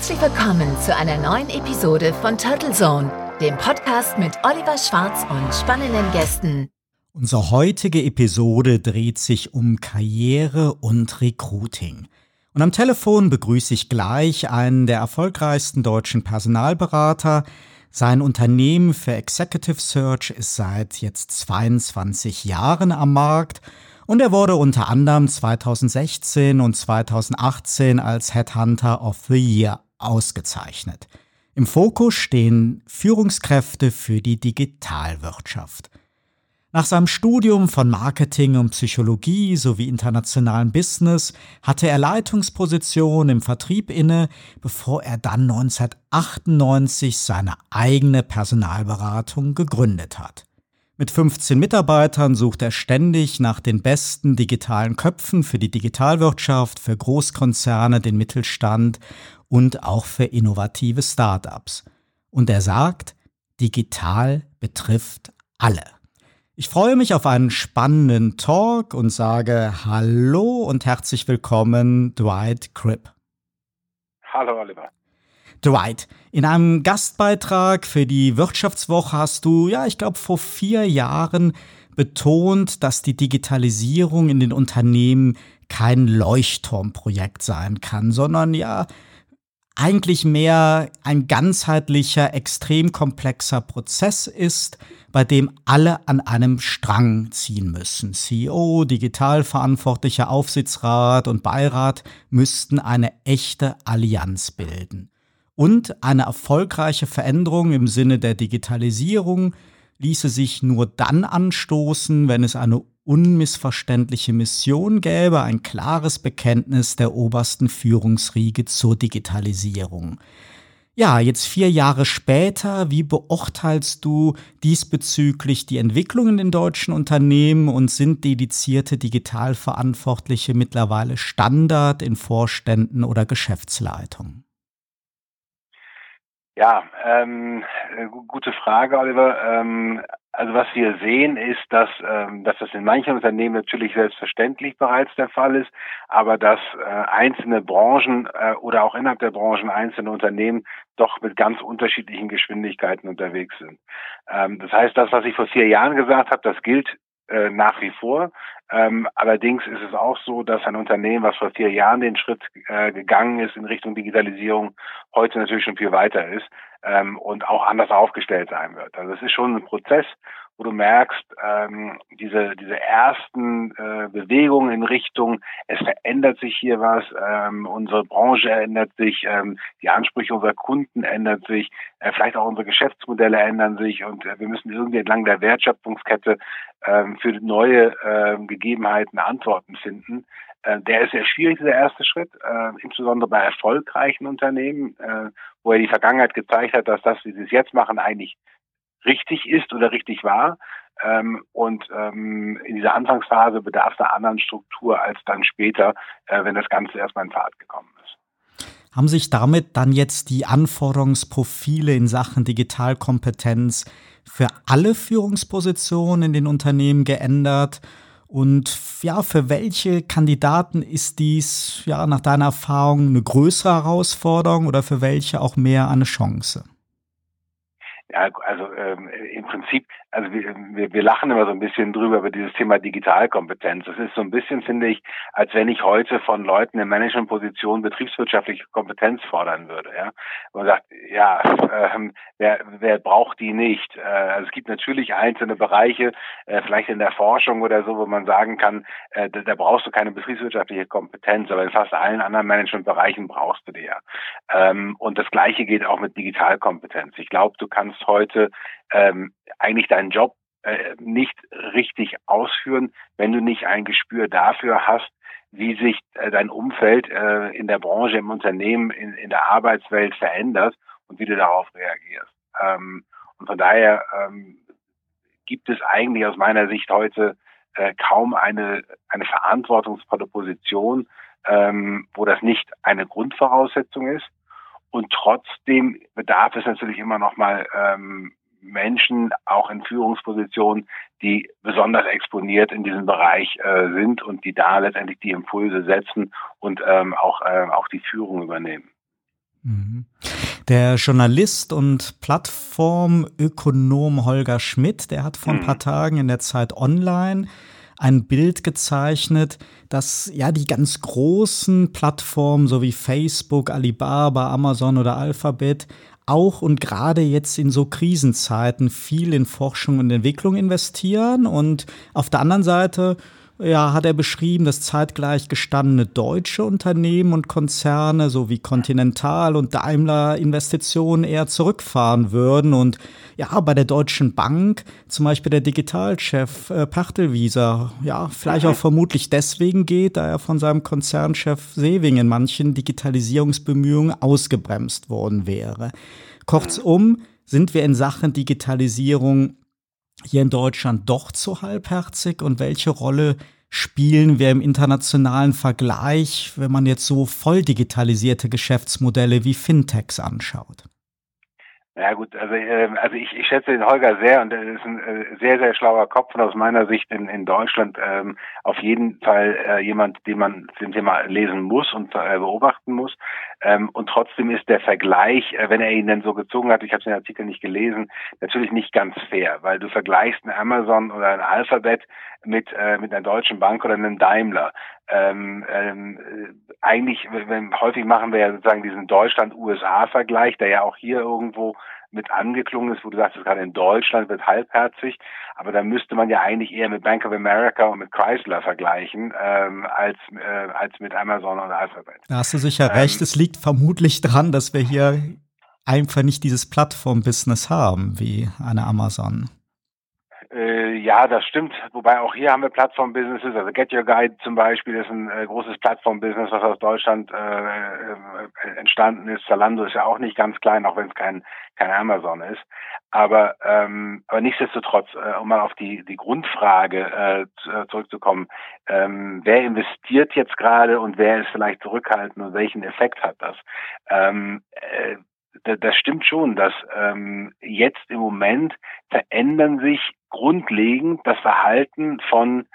Herzlich willkommen zu einer neuen Episode von Turtle Zone, dem Podcast mit Oliver Schwarz und spannenden Gästen. Unsere heutige Episode dreht sich um Karriere und Recruiting. Und am Telefon begrüße ich gleich einen der erfolgreichsten deutschen Personalberater. Sein Unternehmen für Executive Search ist seit jetzt 22 Jahren am Markt und er wurde unter anderem 2016 und 2018 als Headhunter of the Year ausgezeichnet. Im Fokus stehen Führungskräfte für die Digitalwirtschaft. Nach seinem Studium von Marketing und Psychologie sowie internationalem Business hatte er Leitungspositionen im Vertrieb inne, bevor er dann 1998 seine eigene Personalberatung gegründet hat. Mit 15 Mitarbeitern sucht er ständig nach den besten digitalen Köpfen für die Digitalwirtschaft, für Großkonzerne, den Mittelstand und auch für innovative Startups. Und er sagt, digital betrifft alle. Ich freue mich auf einen spannenden Talk und sage Hallo und herzlich willkommen, Dwight Cripp. Hallo, Oliver. Dwight, in einem Gastbeitrag für die Wirtschaftswoche hast du, ja, ich glaube, vor vier Jahren betont, dass die Digitalisierung in den Unternehmen kein Leuchtturmprojekt sein kann, sondern ja, eigentlich mehr ein ganzheitlicher, extrem komplexer Prozess ist, bei dem alle an einem Strang ziehen müssen. CEO, digitalverantwortlicher Aufsichtsrat und Beirat müssten eine echte Allianz bilden. Und eine erfolgreiche Veränderung im Sinne der Digitalisierung ließe sich nur dann anstoßen, wenn es eine unmissverständliche Mission gäbe, ein klares Bekenntnis der obersten Führungsriege zur Digitalisierung. Ja, jetzt vier Jahre später, wie beurteilst du diesbezüglich die Entwicklungen in deutschen Unternehmen und sind dedizierte Digitalverantwortliche mittlerweile Standard in Vorständen oder Geschäftsleitungen? Ja, ähm, äh, gute Frage, Oliver. Ähm, also was wir sehen ist, dass, ähm, dass das in manchen Unternehmen natürlich selbstverständlich bereits der Fall ist, aber dass äh, einzelne Branchen äh, oder auch innerhalb der Branchen einzelne Unternehmen doch mit ganz unterschiedlichen Geschwindigkeiten unterwegs sind. Ähm, das heißt, das, was ich vor vier Jahren gesagt habe, das gilt äh, nach wie vor. Ähm, allerdings ist es auch so, dass ein Unternehmen, was vor vier Jahren den Schritt äh, gegangen ist in Richtung Digitalisierung, heute natürlich schon viel weiter ist ähm, und auch anders aufgestellt sein wird. Also es ist schon ein Prozess, wo du merkst, ähm, diese, diese ersten äh, Bewegungen in Richtung, es verändert sich hier was, ähm, unsere Branche ändert sich, ähm, die Ansprüche unserer Kunden ändern sich, äh, vielleicht auch unsere Geschäftsmodelle ändern sich und äh, wir müssen irgendwie entlang der Wertschöpfungskette ähm, für neue äh, Gegebenheiten Antworten finden. Äh, der ist sehr schwierig, dieser erste Schritt, äh, insbesondere bei erfolgreichen Unternehmen, äh, wo er die Vergangenheit gezeigt hat, dass das, wie sie es jetzt machen, eigentlich richtig ist oder richtig war. Ähm, und ähm, in dieser Anfangsphase bedarf es einer anderen Struktur als dann später, äh, wenn das Ganze erstmal in Fahrt gekommen ist. Haben sich damit dann jetzt die Anforderungsprofile in Sachen Digitalkompetenz für alle Führungspositionen in den Unternehmen geändert? Und ja, für welche Kandidaten ist dies ja nach deiner Erfahrung eine größere Herausforderung oder für welche auch mehr eine Chance? Ja, also ähm, im Prinzip, also wir, wir, wir lachen immer so ein bisschen drüber über dieses Thema Digitalkompetenz. Das ist so ein bisschen, finde ich, als wenn ich heute von Leuten in Managementpositionen betriebswirtschaftliche Kompetenz fordern würde. Ja, man sagt, ja, ähm, wer, wer braucht die nicht? Äh, also es gibt natürlich einzelne Bereiche, äh, vielleicht in der Forschung oder so, wo man sagen kann, äh, da, da brauchst du keine betriebswirtschaftliche Kompetenz, aber in fast allen anderen Managementbereichen brauchst du die ja. Ähm, und das Gleiche geht auch mit Digitalkompetenz. Ich glaube, du kannst kannst heute ähm, eigentlich deinen Job äh, nicht richtig ausführen, wenn du nicht ein Gespür dafür hast, wie sich äh, dein Umfeld äh, in der Branche, im Unternehmen, in, in der Arbeitswelt verändert und wie du darauf reagierst. Ähm, und von daher ähm, gibt es eigentlich aus meiner Sicht heute äh, kaum eine, eine verantwortungsvolle Position, ähm, wo das nicht eine Grundvoraussetzung ist. Und trotzdem bedarf es natürlich immer noch mal ähm, Menschen, auch in Führungspositionen, die besonders exponiert in diesem Bereich äh, sind und die da letztendlich die Impulse setzen und ähm, auch, äh, auch die Führung übernehmen. Mhm. Der Journalist und Plattformökonom Holger Schmidt, der hat vor ein paar mhm. Tagen in der Zeit Online ein Bild gezeichnet, dass ja die ganz großen Plattformen, so wie Facebook, Alibaba, Amazon oder Alphabet, auch und gerade jetzt in so Krisenzeiten viel in Forschung und Entwicklung investieren. Und auf der anderen Seite ja, hat er beschrieben, dass zeitgleich gestandene deutsche Unternehmen und Konzerne sowie Continental und Daimler Investitionen eher zurückfahren würden. Und ja, bei der Deutschen Bank, zum Beispiel der Digitalchef äh, Pachtelwieser, ja, vielleicht auch vermutlich deswegen geht, da er von seinem Konzernchef Sewing in manchen Digitalisierungsbemühungen ausgebremst worden wäre. Kurzum, sind wir in Sachen Digitalisierung hier in Deutschland doch zu halbherzig und welche Rolle spielen wir im internationalen Vergleich, wenn man jetzt so voll digitalisierte Geschäftsmodelle wie Fintechs anschaut? Ja gut, also, äh, also ich, ich schätze den Holger sehr und er ist ein äh, sehr, sehr schlauer Kopf und aus meiner Sicht in, in Deutschland ähm, auf jeden Fall äh, jemand, den man zum Thema lesen muss und äh, beobachten muss. Ähm, und trotzdem ist der Vergleich, äh, wenn er ihn denn so gezogen hat, ich habe den Artikel nicht gelesen, natürlich nicht ganz fair, weil du vergleichst ein Amazon oder ein Alphabet mit, äh, mit einer deutschen Bank oder einem Daimler. Ähm, ähm, äh, eigentlich, wenn, häufig machen wir ja sozusagen diesen Deutschland-USA-Vergleich, der ja auch hier irgendwo mit angeklungen ist, wo du sagst, gerade in Deutschland wird halbherzig, aber da müsste man ja eigentlich eher mit Bank of America und mit Chrysler vergleichen, ähm, als, äh, als mit Amazon und Alphabet. Da hast du sicher ähm, recht, es liegt vermutlich dran, dass wir hier einfach nicht dieses Plattform-Business haben wie eine Amazon. Äh, ja, das stimmt. Wobei auch hier haben wir Plattform-Businesses. Also Get Your Guide zum Beispiel ist ein äh, großes Plattform-Business, was aus Deutschland äh, äh, entstanden ist. Zalando ist ja auch nicht ganz klein, auch wenn es kein, kein Amazon ist. Aber, ähm, aber nichtsdestotrotz, äh, um mal auf die, die Grundfrage äh, zurückzukommen, ähm, wer investiert jetzt gerade und wer ist vielleicht zurückhaltend und welchen Effekt hat das? Ähm, äh, das stimmt schon, dass ähm, jetzt im Moment verändern sich grundlegend das Verhalten von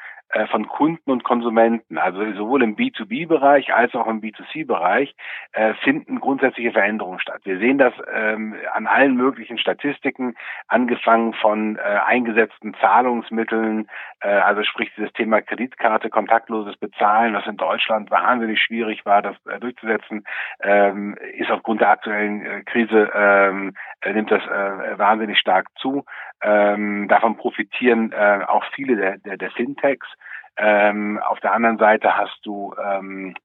von Kunden und Konsumenten, also sowohl im B2B-Bereich als auch im B2C-Bereich, äh, finden grundsätzliche Veränderungen statt. Wir sehen das ähm, an allen möglichen Statistiken, angefangen von äh, eingesetzten Zahlungsmitteln, äh, also sprich dieses Thema Kreditkarte, kontaktloses Bezahlen, was in Deutschland wahnsinnig schwierig war, das äh, durchzusetzen, ähm, ist aufgrund der aktuellen äh, Krise ähm, nimmt das äh, wahnsinnig stark zu. Davon profitieren äh, auch viele der, der, der Fintechs. Ähm, auf der anderen Seite hast du ähm,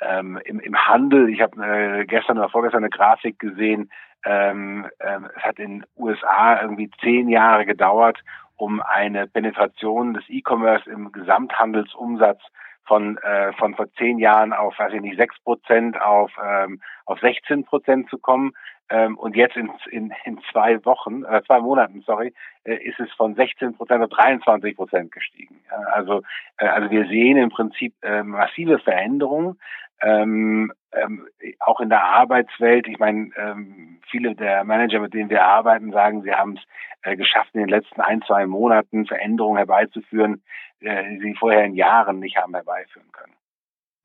ähm, im, im Handel, ich habe äh, gestern oder vorgestern eine Grafik gesehen, ähm, ähm, es hat in den USA irgendwie zehn Jahre gedauert, um eine Penetration des E-Commerce im Gesamthandelsumsatz von äh, von vor zehn Jahren auf, weiß ich nicht, sechs Prozent auf ähm, auf 16 Prozent zu kommen. Ähm, und jetzt in, in, in zwei Wochen, äh, zwei Monaten, sorry, äh, ist es von 16 Prozent auf 23 Prozent gestiegen. Äh, also, äh, also wir sehen im Prinzip äh, massive Veränderungen. Ähm, ähm, auch in der Arbeitswelt, ich meine, ähm, viele der Manager, mit denen wir arbeiten, sagen, sie haben es äh, geschafft, in den letzten ein, zwei Monaten Veränderungen herbeizuführen, äh, die sie vorher in Jahren nicht haben herbeiführen können.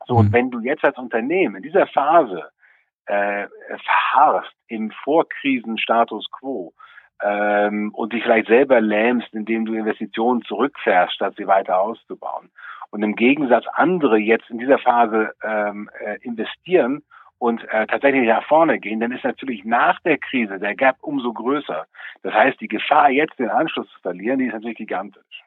So, und mhm. wenn du jetzt als Unternehmen in dieser Phase äh, verharrst im Vorkrisenstatus quo ähm, und dich vielleicht selber lähmst, indem du Investitionen zurückfährst, statt sie weiter auszubauen. Und im Gegensatz andere jetzt in dieser Phase ähm, äh, investieren und äh, tatsächlich nach vorne gehen, dann ist natürlich nach der Krise der Gap umso größer. Das heißt, die Gefahr, jetzt den Anschluss zu verlieren, die ist natürlich gigantisch.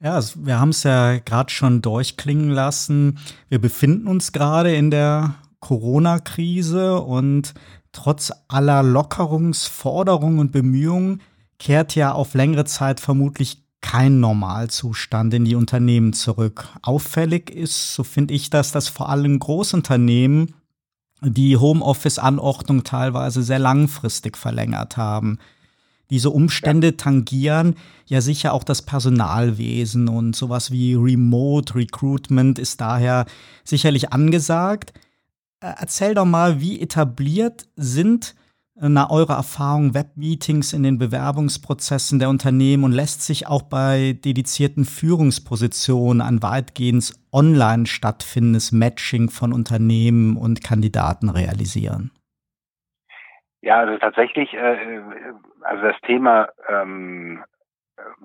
Ja, wir haben es ja gerade schon durchklingen lassen. Wir befinden uns gerade in der Corona-Krise und trotz aller Lockerungsforderungen und Bemühungen kehrt ja auf längere Zeit vermutlich kein Normalzustand in die Unternehmen zurück. Auffällig ist, so finde ich das, dass vor allem Großunternehmen die Homeoffice-Anordnung teilweise sehr langfristig verlängert haben. Diese Umstände tangieren ja sicher auch das Personalwesen und sowas wie Remote Recruitment ist daher sicherlich angesagt. Äh, erzähl doch mal, wie etabliert sind nach eurer Erfahrung Webmeetings in den Bewerbungsprozessen der Unternehmen und lässt sich auch bei dedizierten Führungspositionen ein weitgehend online stattfindendes Matching von Unternehmen und Kandidaten realisieren? Ja, also tatsächlich, äh, äh also das Thema ähm,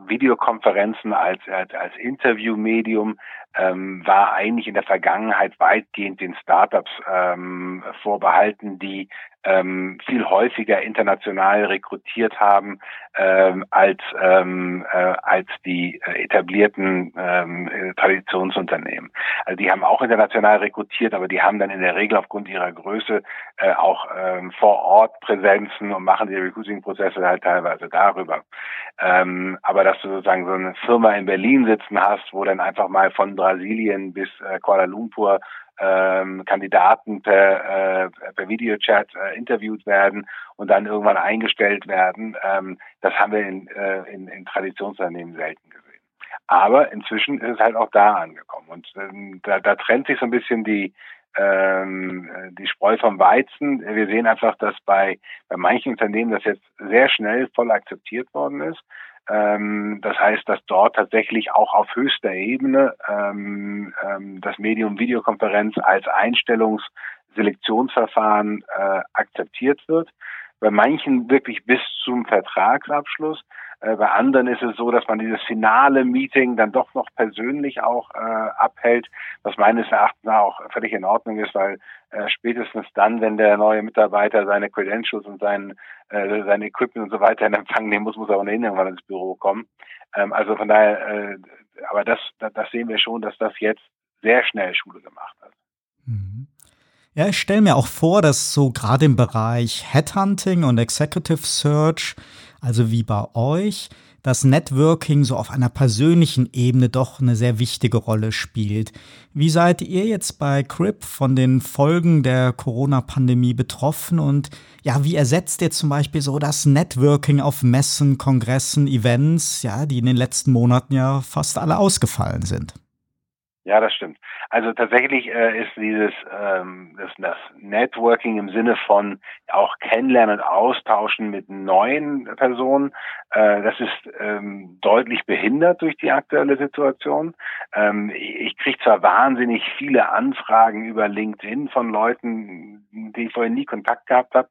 Videokonferenzen als, als Interviewmedium ähm, war eigentlich in der Vergangenheit weitgehend den Startups ähm, vorbehalten, die ähm, viel häufiger international rekrutiert haben ähm, als ähm, äh, als die äh, etablierten ähm, Traditionsunternehmen. Also die haben auch international rekrutiert, aber die haben dann in der Regel aufgrund ihrer Größe äh, auch ähm, vor Ort Präsenzen und machen die Recruiting-Prozesse halt teilweise darüber. Ähm, aber dass du sozusagen so eine Firma in Berlin sitzen hast, wo dann einfach mal von Brasilien bis äh, Kuala Lumpur ähm, Kandidaten per, äh, per Videochat äh, interviewt werden und dann irgendwann eingestellt werden. Ähm, das haben wir in, äh, in, in Traditionsunternehmen selten gesehen. Aber inzwischen ist es halt auch da angekommen. Und ähm, da, da trennt sich so ein bisschen die, ähm, die Spreu vom Weizen. Wir sehen einfach, dass bei, bei manchen Unternehmen das jetzt sehr schnell voll akzeptiert worden ist. Ähm, das heißt, dass dort tatsächlich auch auf höchster Ebene ähm, ähm, das Medium Videokonferenz als Einstellungsselektionsverfahren äh, akzeptiert wird. Bei manchen wirklich bis zum Vertragsabschluss. Äh, bei anderen ist es so, dass man dieses finale Meeting dann doch noch persönlich auch äh, abhält, was meines Erachtens auch völlig in Ordnung ist, weil äh, spätestens dann, wenn der neue Mitarbeiter seine Credentials und sein, äh, sein Equipment und so weiter in Empfang nehmen muss, muss er ohnehin irgendwann ins Büro kommen. Ähm, also von daher, äh, aber das, das sehen wir schon, dass das jetzt sehr schnell Schule gemacht hat. Mhm. Ja, ich stelle mir auch vor, dass so gerade im Bereich Headhunting und Executive Search also wie bei euch, das Networking so auf einer persönlichen Ebene doch eine sehr wichtige Rolle spielt. Wie seid ihr jetzt bei Crip von den Folgen der Corona-Pandemie betroffen und ja, wie ersetzt ihr zum Beispiel so das Networking auf Messen, Kongressen, Events, ja, die in den letzten Monaten ja fast alle ausgefallen sind? Ja, das stimmt. Also tatsächlich äh, ist dieses ähm, das, das Networking im Sinne von auch kennenlernen und austauschen mit neuen Personen, äh, das ist ähm, deutlich behindert durch die aktuelle Situation. Ähm, ich kriege zwar wahnsinnig viele Anfragen über LinkedIn von Leuten, die ich vorher nie Kontakt gehabt habe,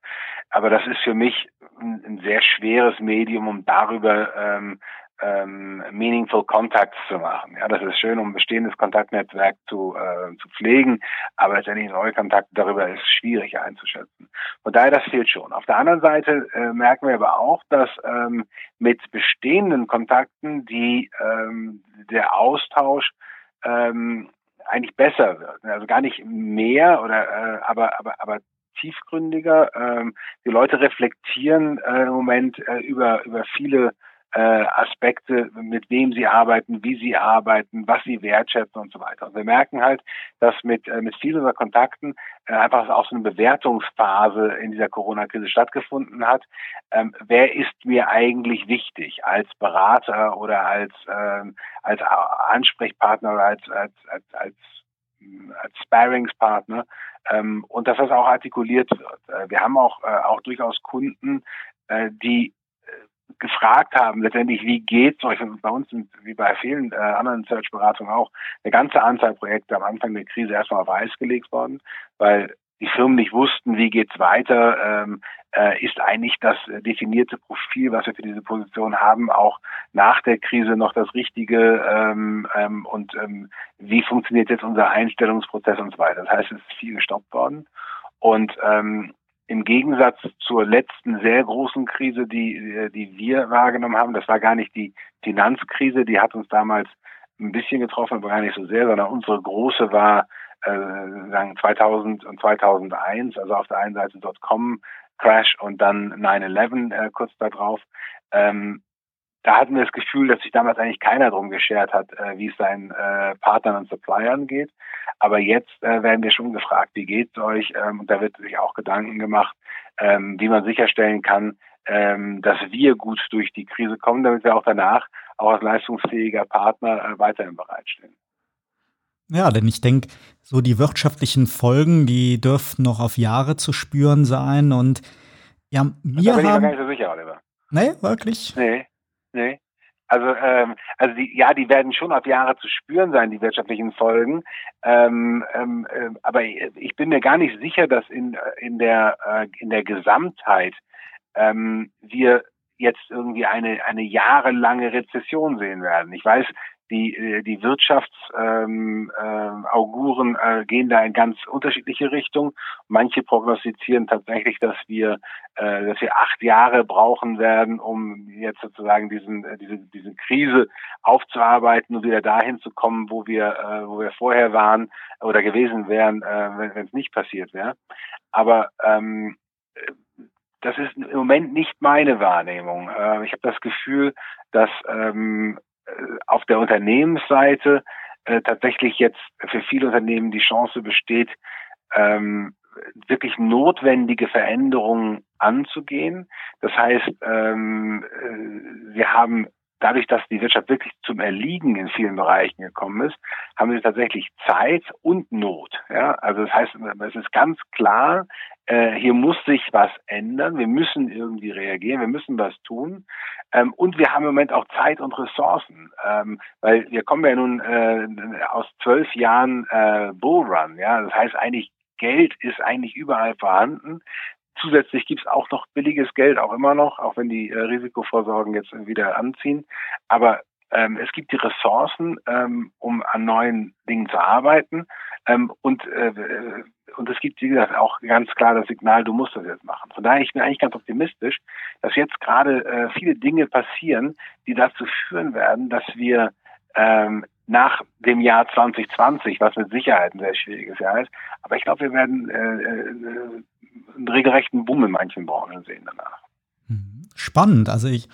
aber das ist für mich ein, ein sehr schweres Medium, um darüber ähm, ähm, meaningful Contacts zu machen. Ja, das ist schön, um bestehendes Kontaktnetzwerk zu, äh, zu pflegen, aber letztendlich neue Kontakte darüber ist schwierig einzuschätzen. Von daher, das fehlt schon. Auf der anderen Seite äh, merken wir aber auch, dass ähm, mit bestehenden Kontakten die ähm, der Austausch ähm, eigentlich besser wird. Also gar nicht mehr oder äh, aber aber aber tiefgründiger. Ähm, die Leute reflektieren äh, im Moment äh, über über viele äh, Aspekte, mit wem sie arbeiten, wie sie arbeiten, was sie wertschätzen und so weiter. Und wir merken halt, dass mit, äh, mit vielen unserer Kontakten äh, einfach auch so eine Bewertungsphase in dieser Corona-Krise stattgefunden hat. Ähm, wer ist mir eigentlich wichtig als Berater oder als, ähm, als Ansprechpartner oder als, als, als, als als Sparingspartner ähm, und dass das auch artikuliert wird. Äh, wir haben auch, äh, auch durchaus Kunden, äh, die gefragt haben, letztendlich, wie geht's euch? Bei uns sind, wie bei vielen äh, anderen Search-Beratungen auch, eine ganze Anzahl Projekte am Anfang der Krise erstmal auf Eis gelegt worden, weil die Firmen nicht wussten, wie geht's weiter, ähm, äh, ist eigentlich das definierte Profil, was wir für diese Position haben, auch nach der Krise noch das Richtige ähm, ähm, und ähm, wie funktioniert jetzt unser Einstellungsprozess und so weiter. Das heißt, es ist viel gestoppt worden. Und ähm, im Gegensatz zur letzten sehr großen Krise, die, die wir wahrgenommen haben, das war gar nicht die Finanzkrise, die hat uns damals ein bisschen getroffen, aber gar nicht so sehr, sondern unsere große war äh, sagen 2000 und 2001, also auf der einen Seite .com Crash und dann 9/11 äh, kurz darauf. Ähm, da hatten wir das Gefühl, dass sich damals eigentlich keiner drum geschert hat, äh, wie es seinen äh, Partnern und Suppliern geht. Aber jetzt äh, werden wir schon gefragt, wie geht's euch? Ähm, und da wird sich auch Gedanken gemacht, ähm, wie man sicherstellen kann, ähm, dass wir gut durch die Krise kommen, damit wir auch danach auch als leistungsfähiger Partner äh, weiterhin bereitstehen. Ja, denn ich denke, so die wirtschaftlichen Folgen, die dürften noch auf Jahre zu spüren sein und Ja, mir da bin haben... ich mir gar nicht so sicher, Oliver. Nee, wirklich? Nee, nee. Also, ähm, also die, ja, die werden schon auf Jahre zu spüren sein, die wirtschaftlichen Folgen. Ähm, ähm, äh, aber ich bin mir gar nicht sicher, dass in, in, der, äh, in der Gesamtheit ähm, wir jetzt irgendwie eine, eine jahrelange Rezession sehen werden. Ich weiß, die, äh, die Wirtschaftsauguren ähm, äh, äh, gehen da in ganz unterschiedliche Richtungen. Manche prognostizieren tatsächlich, dass wir, äh, dass wir acht Jahre brauchen werden, um jetzt sozusagen diesen, äh, diese, diese Krise aufzuarbeiten und wieder dahin zu kommen, wo wir, äh, wo wir vorher waren oder gewesen wären, äh, wenn es nicht passiert wäre. Aber ähm, das ist im Moment nicht meine Wahrnehmung. Äh, ich habe das Gefühl, dass ähm, äh, auf der Unternehmensseite äh, tatsächlich jetzt für viele Unternehmen die Chance besteht, ähm, wirklich notwendige Veränderungen anzugehen. Das heißt, ähm, äh, wir haben dadurch, dass die Wirtschaft wirklich zum Erliegen in vielen Bereichen gekommen ist, haben wir tatsächlich Zeit und Not. Ja, also das heißt, es ist ganz klar, äh, hier muss sich was ändern. Wir müssen irgendwie reagieren. Wir müssen was tun. Ähm, und wir haben im Moment auch Zeit und Ressourcen, ähm, weil wir kommen ja nun äh, aus zwölf Jahren äh, Bullrun. Ja, das heißt eigentlich Geld ist eigentlich überall vorhanden. Zusätzlich gibt es auch noch billiges Geld, auch immer noch, auch wenn die äh, Risikovorsorgen jetzt wieder anziehen. Aber ähm, es gibt die Ressourcen, ähm, um an neuen Dingen zu arbeiten. Ähm, und, äh, und es gibt, wie gesagt, auch ganz klar das Signal, du musst das jetzt machen. Von daher, ich bin eigentlich ganz optimistisch, dass jetzt gerade äh, viele Dinge passieren, die dazu führen werden, dass wir ähm, nach dem Jahr 2020, was mit Sicherheit ein sehr schwieriges Jahr ist, aber ich glaube, wir werden äh, äh, einen regelrechten Boom in manchen Branchen sehen danach. Mhm. Spannend. Also ich,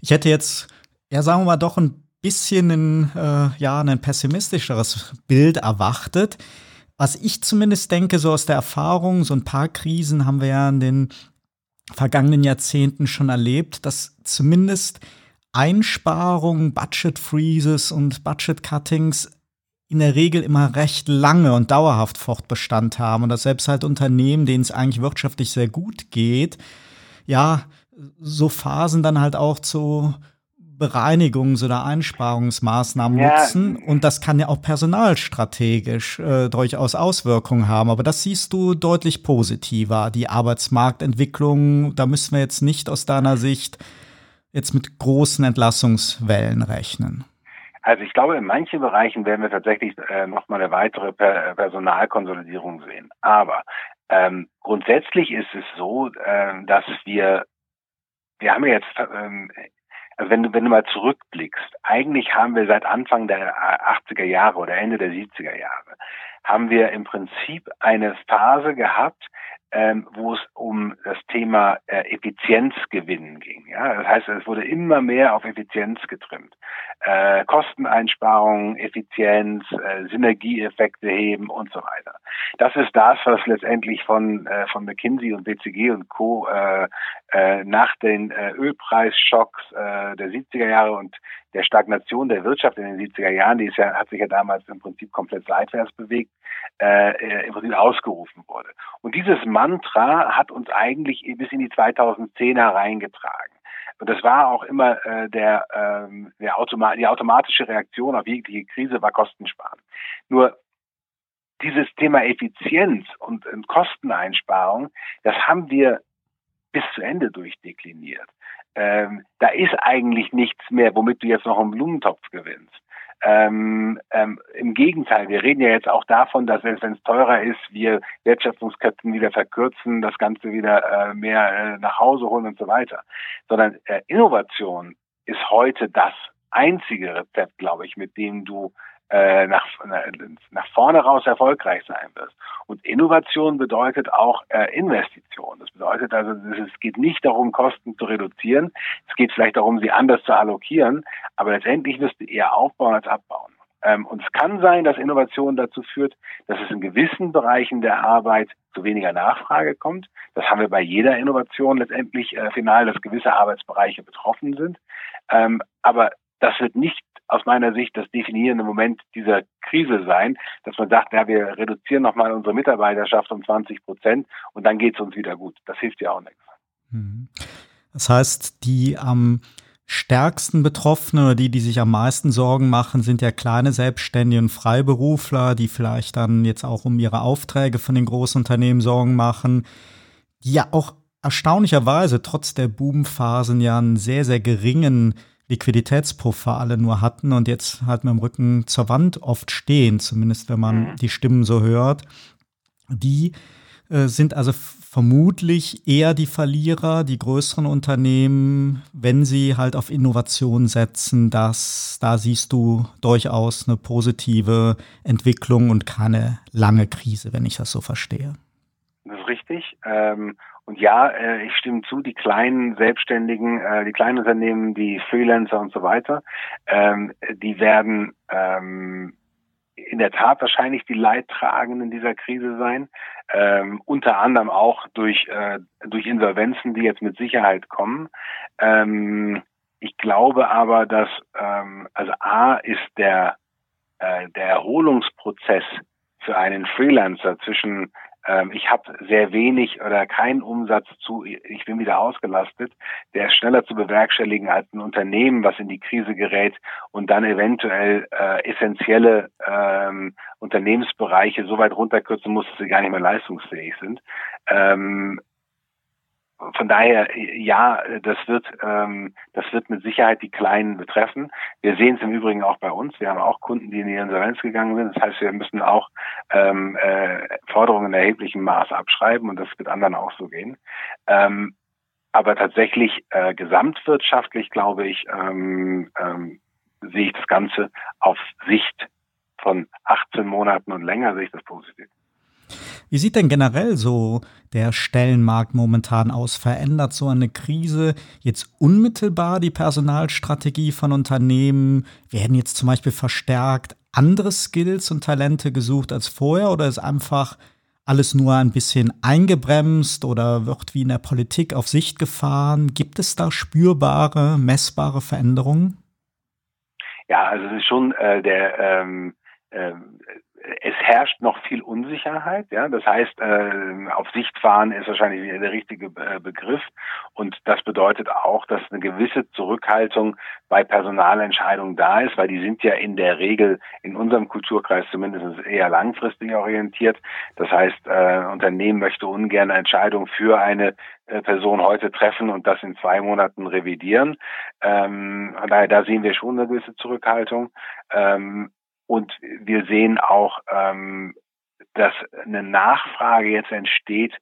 ich hätte jetzt, ja, sagen wir mal, doch ein bisschen ein, äh, ja, ein pessimistischeres Bild erwartet. Was ich zumindest denke, so aus der Erfahrung, so ein paar Krisen haben wir ja in den vergangenen Jahrzehnten schon erlebt, dass zumindest Einsparungen, Budget Freezes und Budget Cuttings in der Regel immer recht lange und dauerhaft Fortbestand haben und dass selbst halt Unternehmen, denen es eigentlich wirtschaftlich sehr gut geht, ja, so Phasen dann halt auch zu Bereinigungs- oder Einsparungsmaßnahmen ja. nutzen. Und das kann ja auch personalstrategisch äh, durchaus Auswirkungen haben. Aber das siehst du deutlich positiver. Die Arbeitsmarktentwicklung, da müssen wir jetzt nicht aus deiner Sicht jetzt mit großen Entlassungswellen rechnen. Also ich glaube, in manchen Bereichen werden wir tatsächlich äh, nochmal eine weitere per Personalkonsolidierung sehen. Aber ähm, grundsätzlich ist es so, äh, dass wir, wir haben jetzt, ähm, also wenn du, wenn du mal zurückblickst, eigentlich haben wir seit Anfang der 80er Jahre oder Ende der 70er Jahre, haben wir im Prinzip eine Phase gehabt, ähm, wo es um das Thema äh, Effizienzgewinnen ging. Ja? Das heißt, es wurde immer mehr auf Effizienz getrimmt. Äh, Kosteneinsparungen, Effizienz, äh, Synergieeffekte heben und so weiter. Das ist das, was letztendlich von, äh, von McKinsey und BCG und Co. Äh, äh, nach den äh, Ölpreisschocks äh, der 70er Jahre und der Stagnation der Wirtschaft in den 70er Jahren, die ist ja, hat sich ja damals im Prinzip komplett seitwärts bewegt, äh, äh, im Prinzip ausgerufen wurde. Und dieses Mantra hat uns eigentlich bis in die 2010er reingetragen. Und das war auch immer äh, der, ähm, der Automa die automatische Reaktion auf jegliche Krise war Kostensparen. Nur dieses Thema Effizienz und, und Kosteneinsparung, das haben wir bis zu Ende durchdekliniert. Ähm, da ist eigentlich nichts mehr, womit du jetzt noch einen Blumentopf gewinnst. Ähm, ähm, Im Gegenteil, wir reden ja jetzt auch davon, dass wenn es teurer ist, wir Wertschöpfungsketten wieder verkürzen, das Ganze wieder äh, mehr äh, nach Hause holen und so weiter. Sondern äh, Innovation ist heute das einzige Rezept, glaube ich, mit dem du äh, nach, nach vorne raus erfolgreich sein wirst. Und Innovation bedeutet auch äh, Investition. Das bedeutet also, es geht nicht darum, Kosten zu reduzieren. Es geht vielleicht darum, sie anders zu allokieren. Aber letztendlich wirst du eher aufbauen als abbauen. Ähm, und es kann sein, dass Innovation dazu führt, dass es in gewissen Bereichen der Arbeit zu weniger Nachfrage kommt. Das haben wir bei jeder Innovation letztendlich äh, final, dass gewisse Arbeitsbereiche betroffen sind. Ähm, aber das wird nicht aus meiner Sicht das definierende Moment dieser Krise sein, dass man sagt, ja, wir reduzieren nochmal unsere Mitarbeiterschaft um 20 Prozent und dann geht es uns wieder gut. Das hilft ja auch nichts. Mhm. Das heißt, die am stärksten Betroffenen oder die, die sich am meisten Sorgen machen, sind ja kleine Selbstständige und Freiberufler, die vielleicht dann jetzt auch um ihre Aufträge von den Großunternehmen Sorgen machen, die ja auch erstaunlicherweise trotz der Boomphasen ja einen sehr, sehr geringen Liquiditätspuffer alle nur hatten und jetzt halt mit dem Rücken zur Wand oft stehen, zumindest wenn man mhm. die Stimmen so hört. Die äh, sind also vermutlich eher die Verlierer, die größeren Unternehmen, wenn sie halt auf Innovation setzen, dass da siehst du durchaus eine positive Entwicklung und keine lange Krise, wenn ich das so verstehe. Das ist richtig. Ähm, und ja, äh, ich stimme zu, die kleinen Selbstständigen, äh, die kleinen Unternehmen, die Freelancer und so weiter, ähm, die werden ähm, in der Tat wahrscheinlich die Leidtragenden dieser Krise sein, ähm, unter anderem auch durch, äh, durch Insolvenzen, die jetzt mit Sicherheit kommen. Ähm, ich glaube aber, dass ähm, also A ist der, äh, der Erholungsprozess für einen Freelancer zwischen ähm, ich habe sehr wenig oder keinen Umsatz zu, ich bin wieder ausgelastet, der ist schneller zu bewerkstelligen als ein Unternehmen, was in die Krise gerät und dann eventuell äh, essentielle ähm, Unternehmensbereiche so weit runterkürzen muss, dass sie gar nicht mehr leistungsfähig sind. Ähm, von daher, ja, das wird, ähm, das wird mit Sicherheit die Kleinen betreffen. Wir sehen es im Übrigen auch bei uns. Wir haben auch Kunden, die in die Insolvenz gegangen sind. Das heißt, wir müssen auch ähm, äh, Forderungen in erheblichem Maß abschreiben und das wird anderen auch so gehen. Ähm, aber tatsächlich äh, gesamtwirtschaftlich, glaube ich, ähm, ähm, sehe ich das Ganze auf Sicht von 18 Monaten und länger sehe ich das positiv. Wie sieht denn generell so der Stellenmarkt momentan aus? Verändert so eine Krise jetzt unmittelbar die Personalstrategie von Unternehmen? Werden jetzt zum Beispiel verstärkt andere Skills und Talente gesucht als vorher oder ist einfach alles nur ein bisschen eingebremst oder wird wie in der Politik auf Sicht gefahren? Gibt es da spürbare, messbare Veränderungen? Ja, also es ist schon äh, der ähm, äh, es herrscht noch viel Unsicherheit. Ja, das heißt, äh, auf Sicht fahren ist wahrscheinlich der richtige äh, Begriff. Und das bedeutet auch, dass eine gewisse Zurückhaltung bei Personalentscheidungen da ist, weil die sind ja in der Regel in unserem Kulturkreis zumindest eher langfristig orientiert. Das heißt, äh, Unternehmen möchte ungern eine Entscheidung für eine äh, Person heute treffen und das in zwei Monaten revidieren. Ähm, daher, da sehen wir schon eine gewisse Zurückhaltung. Ähm, und wir sehen auch, ähm, dass eine Nachfrage jetzt entsteht,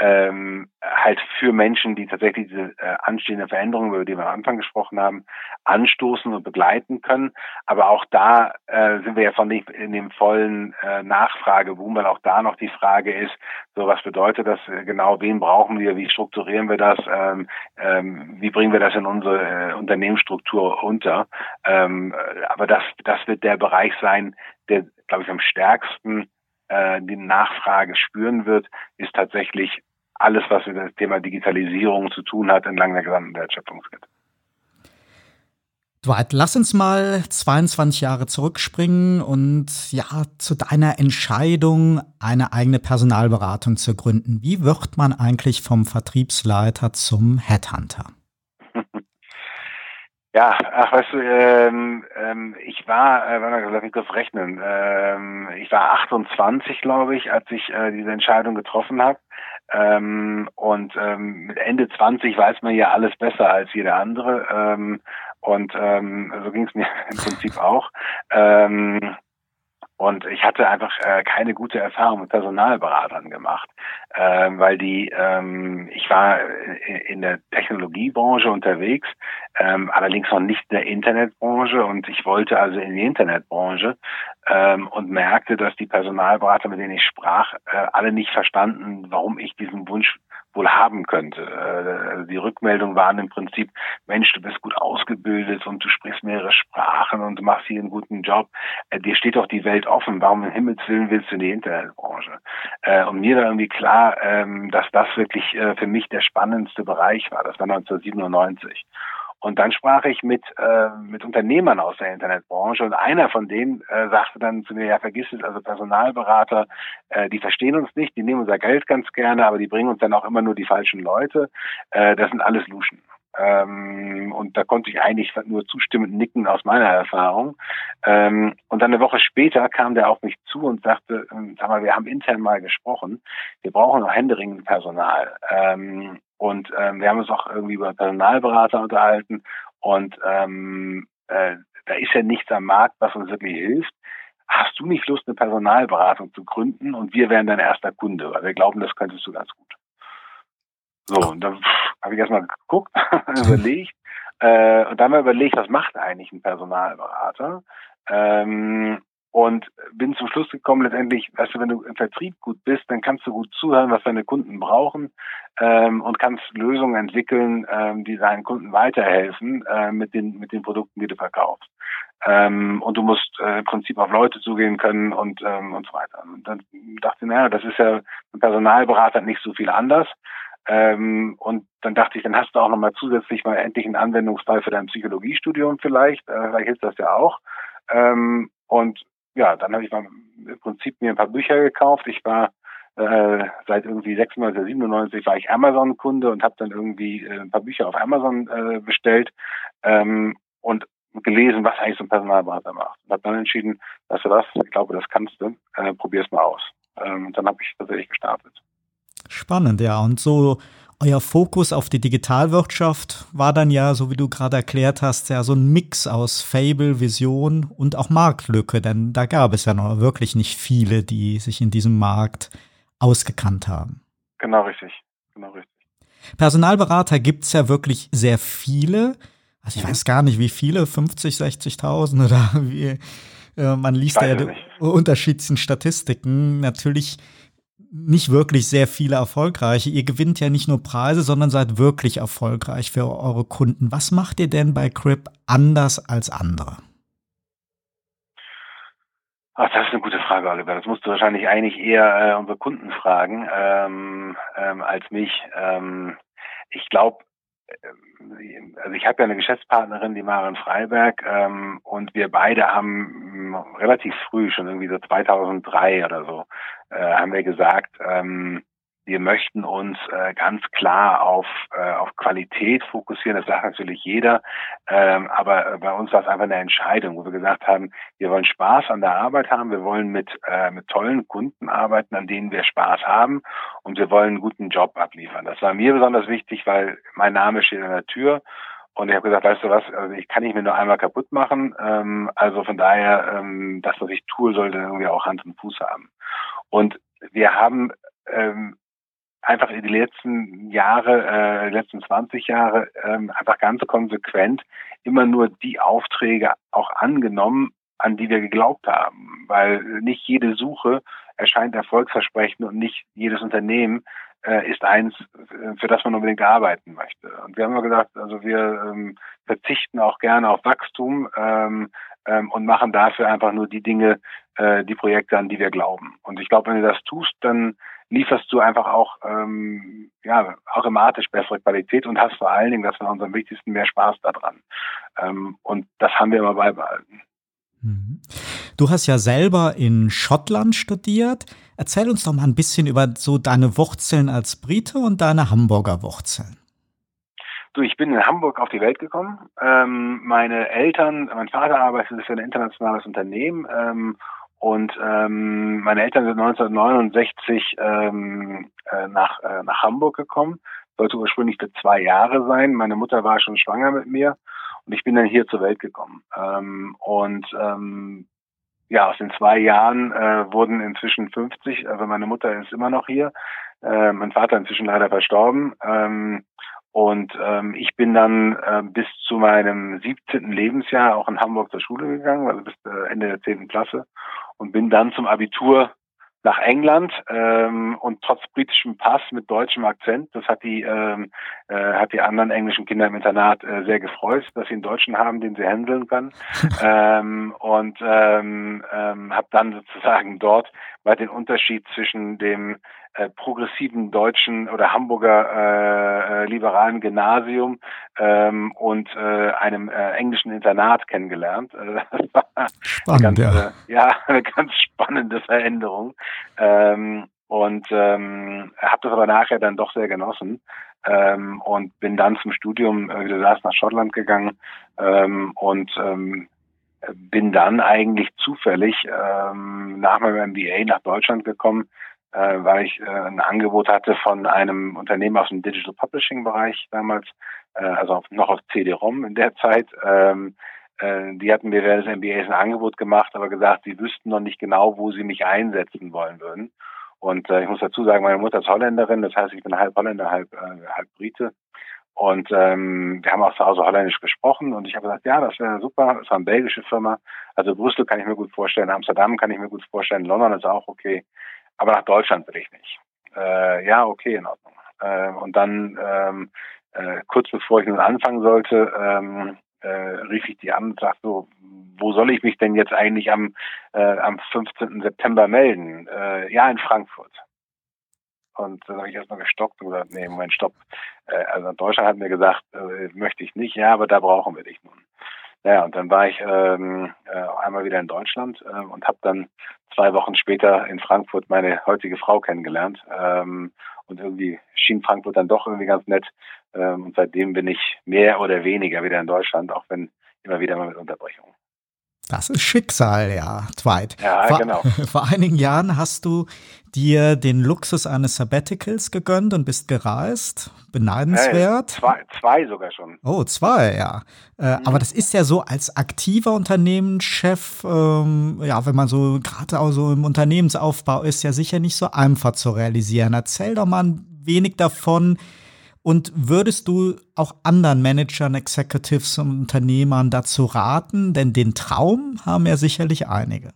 ähm, halt für Menschen, die tatsächlich diese äh, anstehende Veränderungen, über die wir am Anfang gesprochen haben, anstoßen und begleiten können. Aber auch da äh, sind wir ja von nicht in dem vollen äh, Nachfrageboom, weil auch da noch die Frage ist, so was bedeutet das äh, genau, wen brauchen wir, wie strukturieren wir das, ähm, ähm, wie bringen wir das in unsere äh, Unternehmensstruktur unter. Ähm, aber das, das wird der Bereich sein, der, glaube ich, am stärksten äh, die Nachfrage spüren wird, ist tatsächlich alles, was mit dem Thema Digitalisierung zu tun hat, entlang der gesamten Wertschöpfungskette. Dwight, lass uns mal 22 Jahre zurückspringen und ja, zu deiner Entscheidung, eine eigene Personalberatung zu gründen. Wie wird man eigentlich vom Vertriebsleiter zum Headhunter? Ja, ach, weißt du, ähm, ähm, ich war, äh, warte mal, lass mich kurz rechnen, ähm, ich war 28, glaube ich, als ich äh, diese Entscheidung getroffen habe. Ähm, und ähm, mit Ende 20 weiß man ja alles besser als jeder andere. Ähm, und ähm, so ging es mir im Prinzip auch. Ähm, und ich hatte einfach äh, keine gute Erfahrung mit Personalberatern gemacht, äh, weil die, ähm, ich war in der Technologiebranche unterwegs, ähm, allerdings noch nicht in der Internetbranche. Und ich wollte also in die Internetbranche ähm, und merkte, dass die Personalberater, mit denen ich sprach, äh, alle nicht verstanden, warum ich diesen Wunsch wohl haben könnte. Äh, die Rückmeldungen waren im Prinzip, Mensch, du bist gut ausgebildet und du sprichst mehrere Sprachen und du machst hier einen guten Job. Äh, dir steht doch die Welt offen. Warum im Himmels Willen willst du in die Internetbranche? Äh, und mir war irgendwie klar, ähm, dass das wirklich für mich der spannendste Bereich war. Das war 1997. Und dann sprach ich mit, äh, mit Unternehmern aus der Internetbranche und einer von denen äh, sagte dann zu mir, ja, vergiss es, also Personalberater, äh, die verstehen uns nicht, die nehmen unser Geld ganz gerne, aber die bringen uns dann auch immer nur die falschen Leute. Äh, das sind alles Luschen. Ähm, und da konnte ich eigentlich nur zustimmend nicken aus meiner Erfahrung. Ähm, und dann eine Woche später kam der auf mich zu und sagte, ähm, sag mal, wir haben intern mal gesprochen, wir brauchen noch händeringend Personal. Ähm, und ähm, wir haben uns auch irgendwie über Personalberater unterhalten und ähm, äh, da ist ja nichts am Markt, was uns wirklich hilft. Hast du nicht Lust, eine Personalberatung zu gründen und wir wären dein erster Kunde, weil wir glauben, das könntest du ganz gut. So, und dann habe ich erstmal geguckt, überlegt, äh, und dann wir überlegt, was macht eigentlich ein Personalberater? Ähm, und bin zum Schluss gekommen, letztendlich, weißt du, wenn du im Vertrieb gut bist, dann kannst du gut zuhören, was deine Kunden brauchen ähm, und kannst Lösungen entwickeln, ähm, die deinen Kunden weiterhelfen äh, mit den mit den Produkten, die du verkaufst. Ähm, und du musst äh, im Prinzip auf Leute zugehen können und ähm, und so weiter. Und dann dachte ich, naja, das ist ja ein Personalberater nicht so viel anders. Ähm, und dann dachte ich, dann hast du auch nochmal zusätzlich mal endlich einen Anwendungsfall für dein Psychologiestudium vielleicht. Äh, vielleicht hilft das ja auch. Ähm, und ja, dann habe ich mal im Prinzip mir ein paar Bücher gekauft. Ich war äh, seit irgendwie 96, 97 war ich Amazon-Kunde und habe dann irgendwie äh, ein paar Bücher auf Amazon äh, bestellt ähm, und gelesen, was eigentlich so ein Personalberater macht. Und habe dann entschieden, dass du das, ich glaube, das kannst du, äh, probier's mal aus. Ähm, dann habe ich tatsächlich gestartet. Spannend, ja. Und so euer Fokus auf die Digitalwirtschaft war dann ja, so wie du gerade erklärt hast, ja so ein Mix aus Fable, Vision und auch Marktlücke, denn da gab es ja noch wirklich nicht viele, die sich in diesem Markt ausgekannt haben. Genau richtig, genau richtig. Personalberater gibt es ja wirklich sehr viele. Also ich mhm. weiß gar nicht, wie viele, 50, 60.000 oder wie. Äh, man liest ja die unterschiedlichen Statistiken. Natürlich nicht wirklich sehr viele erfolgreiche. Ihr gewinnt ja nicht nur Preise, sondern seid wirklich erfolgreich für eure Kunden. Was macht ihr denn bei Crip anders als andere? Ach, das ist eine gute Frage, Oliver. Das musst du wahrscheinlich eigentlich eher äh, unsere Kunden fragen ähm, ähm, als mich. Ähm, ich glaube, äh, also ich habe ja eine Geschäftspartnerin, die Maren Freiberg, ähm, und wir beide haben ähm, relativ früh, schon irgendwie so 2003 oder so, äh, haben wir gesagt, ähm, wir möchten uns äh, ganz klar auf, äh, auf Qualität fokussieren. Das sagt natürlich jeder. Ähm, aber bei uns war es einfach eine Entscheidung, wo wir gesagt haben, wir wollen Spaß an der Arbeit haben. Wir wollen mit, äh, mit tollen Kunden arbeiten, an denen wir Spaß haben. Und wir wollen einen guten Job abliefern. Das war mir besonders wichtig, weil mein Name steht an der Tür. Und ich habe gesagt, weißt du was, also ich kann nicht mir nur einmal kaputt machen. Ähm, also von daher, ähm, das, was ich tue, sollte irgendwie auch Hand und Fuß haben. Und wir haben ähm, einfach in die letzten Jahre, äh, letzten 20 Jahre ähm, einfach ganz konsequent immer nur die Aufträge auch angenommen, an die wir geglaubt haben, weil nicht jede Suche erscheint erfolgsversprechend und nicht jedes Unternehmen äh, ist eins, für das man unbedingt arbeiten möchte. Und wir haben ja gesagt, also wir ähm, verzichten auch gerne auf Wachstum ähm, ähm, und machen dafür einfach nur die Dinge, äh, die Projekte, an die wir glauben. Und ich glaube, wenn du das tust, dann lieferst du einfach auch ähm, ja, automatisch bessere Qualität und hast vor allen Dingen, das war unser wichtigsten, mehr Spaß daran. Ähm, und das haben wir immer beibehalten. Du hast ja selber in Schottland studiert. Erzähl uns doch mal ein bisschen über so deine Wurzeln als Brite und deine Hamburger Wurzeln. Du, ich bin in Hamburg auf die Welt gekommen. Ähm, meine Eltern, mein Vater arbeitet für ein internationales Unternehmen ähm, und ähm, meine Eltern sind 1969 ähm, äh, nach, äh, nach Hamburg gekommen. Sollte ursprünglich für zwei Jahre sein. Meine Mutter war schon schwanger mit mir und ich bin dann hier zur Welt gekommen. Ähm, und ähm, ja, aus den zwei Jahren äh, wurden inzwischen 50. Also meine Mutter ist immer noch hier. Äh, mein Vater inzwischen leider verstorben. Ähm, und ähm, ich bin dann äh, bis zu meinem 17. Lebensjahr auch in Hamburg zur Schule gegangen, also bis äh, Ende der 10. Klasse und bin dann zum Abitur nach England ähm, und trotz britischem Pass mit deutschem Akzent, das hat die ähm, äh, hat die anderen englischen Kinder im Internat äh, sehr gefreut, dass sie einen Deutschen haben, den sie handeln können. Ähm, und ähm, ähm, habe dann sozusagen dort mal den Unterschied zwischen dem äh, progressiven deutschen oder Hamburger äh, äh, liberalen Gymnasium ähm, und äh, einem äh, englischen Internat kennengelernt. Äh, Spannend, ganz, ja. Äh, ja, eine ganz spannende Veränderung. Ähm, und ähm, habe das aber nachher dann doch sehr genossen ähm, und bin dann zum Studium, äh, wie du sagst, nach Schottland gegangen ähm, und ähm, bin dann eigentlich zufällig ähm, nach meinem MBA nach Deutschland gekommen, äh, weil ich äh, ein Angebot hatte von einem Unternehmen aus dem Digital Publishing Bereich damals, äh, also auf, noch auf CD-ROM in der Zeit. Ähm, äh, die hatten mir während des MBAs ein Angebot gemacht, aber gesagt, sie wüssten noch nicht genau, wo sie mich einsetzen wollen würden. Und äh, ich muss dazu sagen, meine Mutter ist Holländerin, das heißt, ich bin halb Holländer, halb, äh, halb Brite. Und ähm, wir haben auch zu Hause Holländisch gesprochen und ich habe gesagt, ja, das wäre super. Es war eine belgische Firma. Also Brüssel kann ich mir gut vorstellen, Amsterdam kann ich mir gut vorstellen, London ist auch okay. Aber nach Deutschland will ich nicht. Äh, ja, okay, in Ordnung. Äh, und dann ähm, äh, kurz bevor ich nun anfangen sollte, ähm, äh, rief ich die an und sagte so, wo soll ich mich denn jetzt eigentlich am, äh, am 15. September melden? Äh, ja, in Frankfurt. Und dann habe ich erstmal gestockt und gesagt, nee, Moment, stopp. Äh, also Deutschland hat mir gesagt, äh, möchte ich nicht, ja, aber da brauchen wir dich nun. Naja, und dann war ich ähm, äh, einmal wieder in Deutschland äh, und habe dann zwei Wochen später in Frankfurt meine heutige Frau kennengelernt. Ähm, und irgendwie schien Frankfurt dann doch irgendwie ganz nett. Ähm, und seitdem bin ich mehr oder weniger wieder in Deutschland, auch wenn immer wieder mal mit Unterbrechungen. Das ist Schicksal, ja, Dwight. Ja, vor, genau. Vor einigen Jahren hast du dir den Luxus eines Sabbaticals gegönnt und bist gereist. Beneidenswert. Ja, zwei, zwei sogar schon. Oh, zwei, ja. Äh, mhm. Aber das ist ja so als aktiver Unternehmenschef, ähm, ja, wenn man so gerade auch so im Unternehmensaufbau ist, ja sicher nicht so einfach zu realisieren. Erzähl doch mal ein wenig davon, und würdest du auch anderen Managern, Executives und Unternehmern dazu raten? Denn den Traum haben ja sicherlich einige.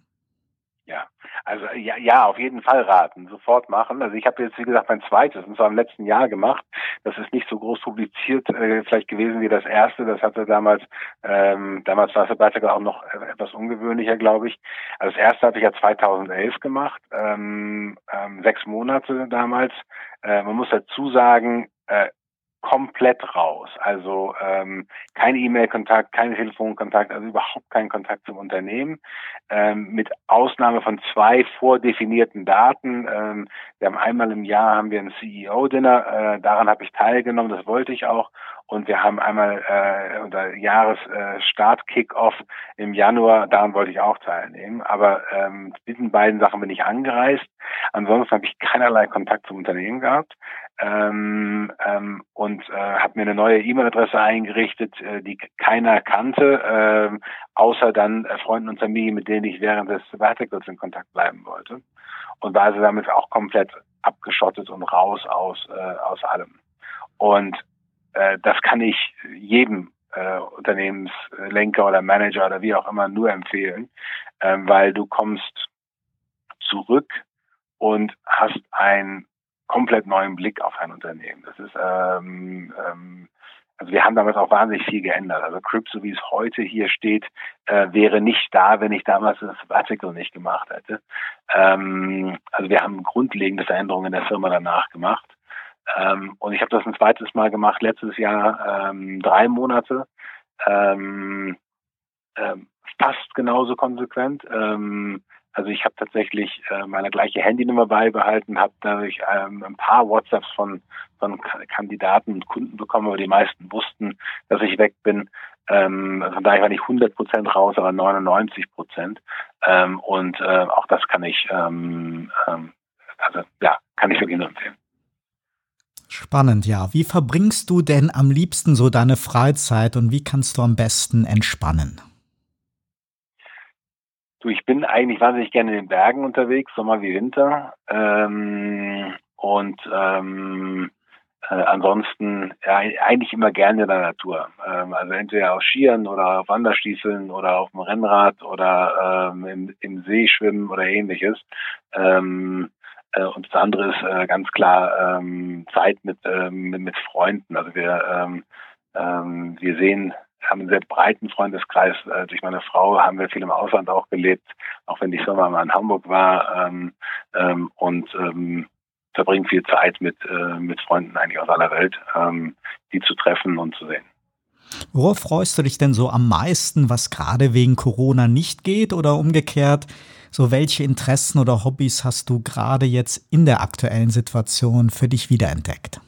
Ja, also ja, ja, auf jeden Fall raten, sofort machen. Also ich habe jetzt, wie gesagt, mein zweites, und zwar im letzten Jahr gemacht. Das ist nicht so groß publiziert äh, vielleicht gewesen wie das erste. Das hatte damals, ähm, damals war Sabbatical auch noch etwas ungewöhnlicher, glaube ich. Also das erste hatte ich ja 2011 gemacht, ähm, ähm, sechs Monate damals. Äh, man muss dazu sagen, äh, komplett raus. Also ähm, kein E-Mail-Kontakt, kein Telefonkontakt, also überhaupt kein Kontakt zum Unternehmen. Ähm, mit Ausnahme von zwei vordefinierten Daten. Ähm, wir haben einmal im Jahr haben wir ein CEO-Dinner, äh, daran habe ich teilgenommen, das wollte ich auch. Und wir haben einmal äh, unser Jahresstart-Kick-Off äh, im Januar, daran wollte ich auch teilnehmen. Aber ähm, diesen beiden Sachen bin ich angereist. Ansonsten habe ich keinerlei Kontakt zum Unternehmen gehabt ähm, ähm, und äh, habe mir eine neue E-Mail-Adresse eingerichtet, äh, die keiner kannte, äh, außer dann äh, Freunden und Familien, mit denen ich während des Sabbaticals in Kontakt bleiben wollte. Und war also damit auch komplett abgeschottet und raus aus, äh, aus allem. Und äh, das kann ich jedem äh, Unternehmenslenker oder Manager oder wie auch immer nur empfehlen, äh, weil du kommst zurück und hast ein komplett neuen Blick auf ein Unternehmen. Das ist, ähm, ähm, also wir haben damals auch wahnsinnig viel geändert. Also Crypt, so wie es heute hier steht, äh, wäre nicht da, wenn ich damals das Artikel nicht gemacht hätte. Ähm, also wir haben grundlegende Veränderungen in der Firma danach gemacht. Ähm, und ich habe das ein zweites Mal gemacht, letztes Jahr ähm, drei Monate. Ähm, ähm, fast genauso konsequent. Ähm, also ich habe tatsächlich äh, meine gleiche Handynummer beibehalten, habe dadurch ähm, ein paar WhatsApps von, von Kandidaten und Kunden bekommen, aber die meisten wussten, dass ich weg bin. Ähm, von daher war nicht 100 Prozent raus, aber 99 Prozent. Ähm, und äh, auch das kann ich, ähm, ähm, also ja, kann ich wirklich nur empfehlen. Spannend, ja. Wie verbringst du denn am liebsten so deine Freizeit und wie kannst du am besten entspannen? Du, ich bin eigentlich wahnsinnig gerne in den Bergen unterwegs, Sommer wie Winter. Ähm, und ähm, äh, ansonsten ja, eigentlich immer gerne in der Natur. Ähm, also entweder auf Skiern oder auf Wanderstiefeln oder auf dem Rennrad oder ähm, im, im See schwimmen oder ähnliches. Ähm, äh, und das andere ist äh, ganz klar ähm, Zeit mit, ähm, mit, mit Freunden. Also wir, ähm, ähm, wir sehen haben einen sehr breiten Freundeskreis. Äh, durch meine Frau haben wir viel im Ausland auch gelebt, auch wenn die Firma mal in Hamburg war. Ähm, ähm, und ähm, verbringe viel Zeit mit, äh, mit Freunden eigentlich aus aller Welt, ähm, die zu treffen und zu sehen. Worauf freust du dich denn so am meisten, was gerade wegen Corona nicht geht oder umgekehrt? So welche Interessen oder Hobbys hast du gerade jetzt in der aktuellen Situation für dich wiederentdeckt?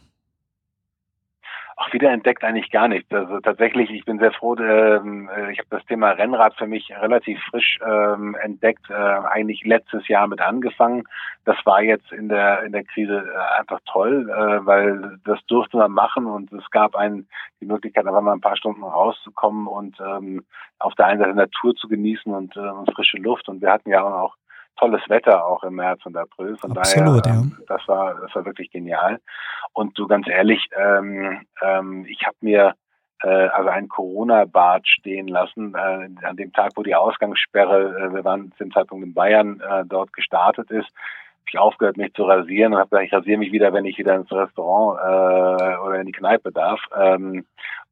Wiederentdeckt eigentlich gar nicht. Also tatsächlich, ich bin sehr froh, ähm, äh, ich habe das Thema Rennrad für mich relativ frisch ähm, entdeckt, äh, eigentlich letztes Jahr mit angefangen. Das war jetzt in der in der Krise äh, einfach toll, äh, weil das durfte man machen und es gab einen die Möglichkeit, einfach mal ein paar Stunden rauszukommen und ähm, auf der einen Seite Natur zu genießen und, äh, und frische Luft. Und wir hatten ja auch tolles Wetter auch im März und April. Von Absolut, daher, ähm, ja. das war das war wirklich genial. Und so ganz ehrlich, ähm, ähm, ich habe mir äh, also ein Corona-Bad stehen lassen äh, an dem Tag, wo die Ausgangssperre, äh, wir waren zu dem Zeitpunkt in Bayern, äh, dort gestartet ist. Hab ich aufgehört, mich zu rasieren und habe gesagt, ich rasiere mich wieder, wenn ich wieder ins Restaurant äh, oder in die Kneipe darf. Ähm,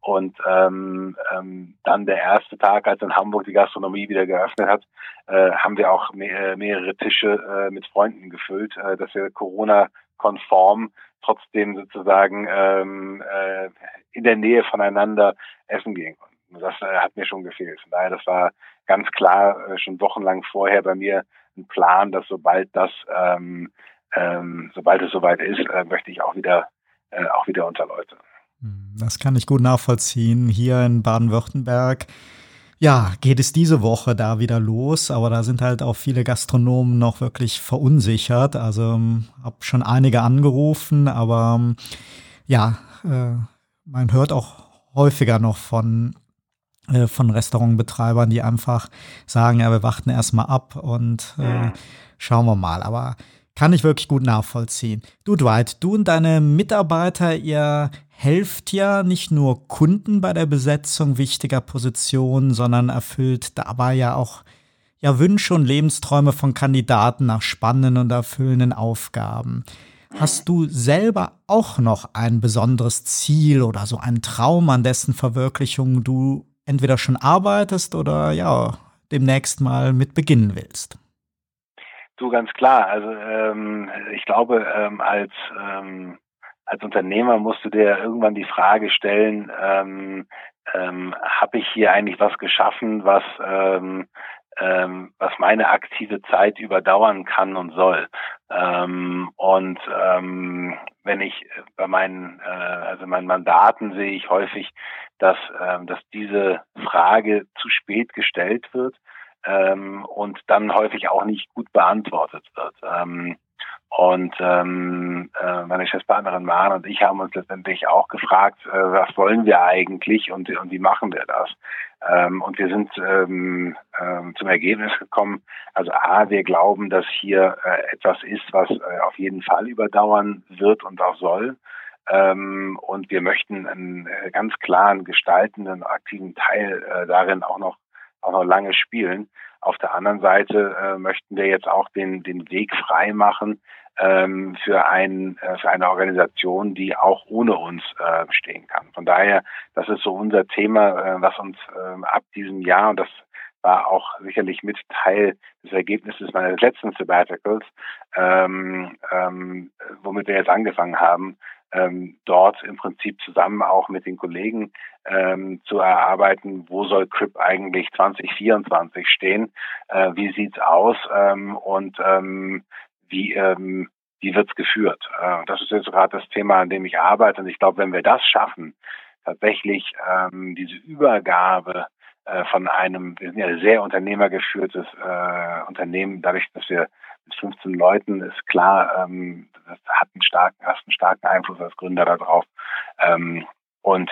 und ähm, ähm, dann der erste Tag, als in Hamburg die Gastronomie wieder geöffnet hat, äh, haben wir auch mehr, mehrere Tische äh, mit Freunden gefüllt, äh, dass wir Corona-konform trotzdem sozusagen ähm, äh, in der Nähe voneinander essen gehen konnten. Das äh, hat mir schon gefehlt. Von daher, das war ganz klar äh, schon wochenlang vorher bei mir ein Plan, dass sobald das, ähm, ähm, sobald es soweit ist, äh, möchte ich auch wieder, äh, auch wieder unter Leute. Das kann ich gut nachvollziehen. Hier in Baden-Württemberg, ja, geht es diese Woche da wieder los, aber da sind halt auch viele Gastronomen noch wirklich verunsichert. Also ähm, habe schon einige angerufen, aber ähm, ja, äh, man hört auch häufiger noch von äh, von Restaurantbetreibern, die einfach sagen, ja, wir warten erstmal ab und äh, schauen wir mal. Aber kann ich wirklich gut nachvollziehen. Du, Dwight, du und deine Mitarbeiter, ihr helft ja nicht nur Kunden bei der Besetzung wichtiger Positionen, sondern erfüllt dabei ja auch ja, Wünsche und Lebensträume von Kandidaten nach spannenden und erfüllenden Aufgaben. Hast du selber auch noch ein besonderes Ziel oder so einen Traum, an dessen Verwirklichung du entweder schon arbeitest oder ja, demnächst mal mit beginnen willst? Du ganz klar. Also ähm, ich glaube, ähm, als ähm, als Unternehmer musst du dir irgendwann die Frage stellen: ähm, ähm, Habe ich hier eigentlich was geschaffen, was ähm, ähm, was meine aktive Zeit überdauern kann und soll? Ähm, und ähm, wenn ich bei meinen äh, also meinen Mandaten sehe ich häufig, dass ähm, dass diese Frage zu spät gestellt wird ähm, und dann häufig auch nicht gut beantwortet wird. Ähm, und ähm, äh, meine Geschäftspartnerin Maren und ich haben uns letztendlich auch gefragt, äh, was wollen wir eigentlich und, und wie machen wir das? Ähm, und wir sind ähm, ähm, zum Ergebnis gekommen, also A, wir glauben, dass hier äh, etwas ist, was äh, auf jeden Fall überdauern wird und auch soll. Ähm, und wir möchten einen äh, ganz klaren gestaltenden, aktiven Teil äh, darin auch noch auch noch lange spielen. Auf der anderen Seite äh, möchten wir jetzt auch den, den Weg frei machen ähm, für, ein, äh, für eine Organisation, die auch ohne uns äh, stehen kann. Von daher, das ist so unser Thema, äh, was uns äh, ab diesem Jahr, und das war auch sicherlich mit Teil des Ergebnisses meines letzten Sabbaticals, ähm, ähm, womit wir jetzt angefangen haben, ähm, dort im Prinzip zusammen auch mit den Kollegen ähm, zu erarbeiten, wo soll CRIP eigentlich 2024 stehen, äh, wie sieht's aus ähm, und ähm, wie ähm, wie wird's geführt. Äh, das ist jetzt gerade das Thema, an dem ich arbeite und ich glaube, wenn wir das schaffen, tatsächlich ähm, diese Übergabe äh, von einem, wir sind ja sehr unternehmergeführtes äh, Unternehmen, dadurch, dass wir mit 15 Leuten ist klar, ähm, das hat einen starken, hast einen starken Einfluss als Gründer darauf. Ähm, und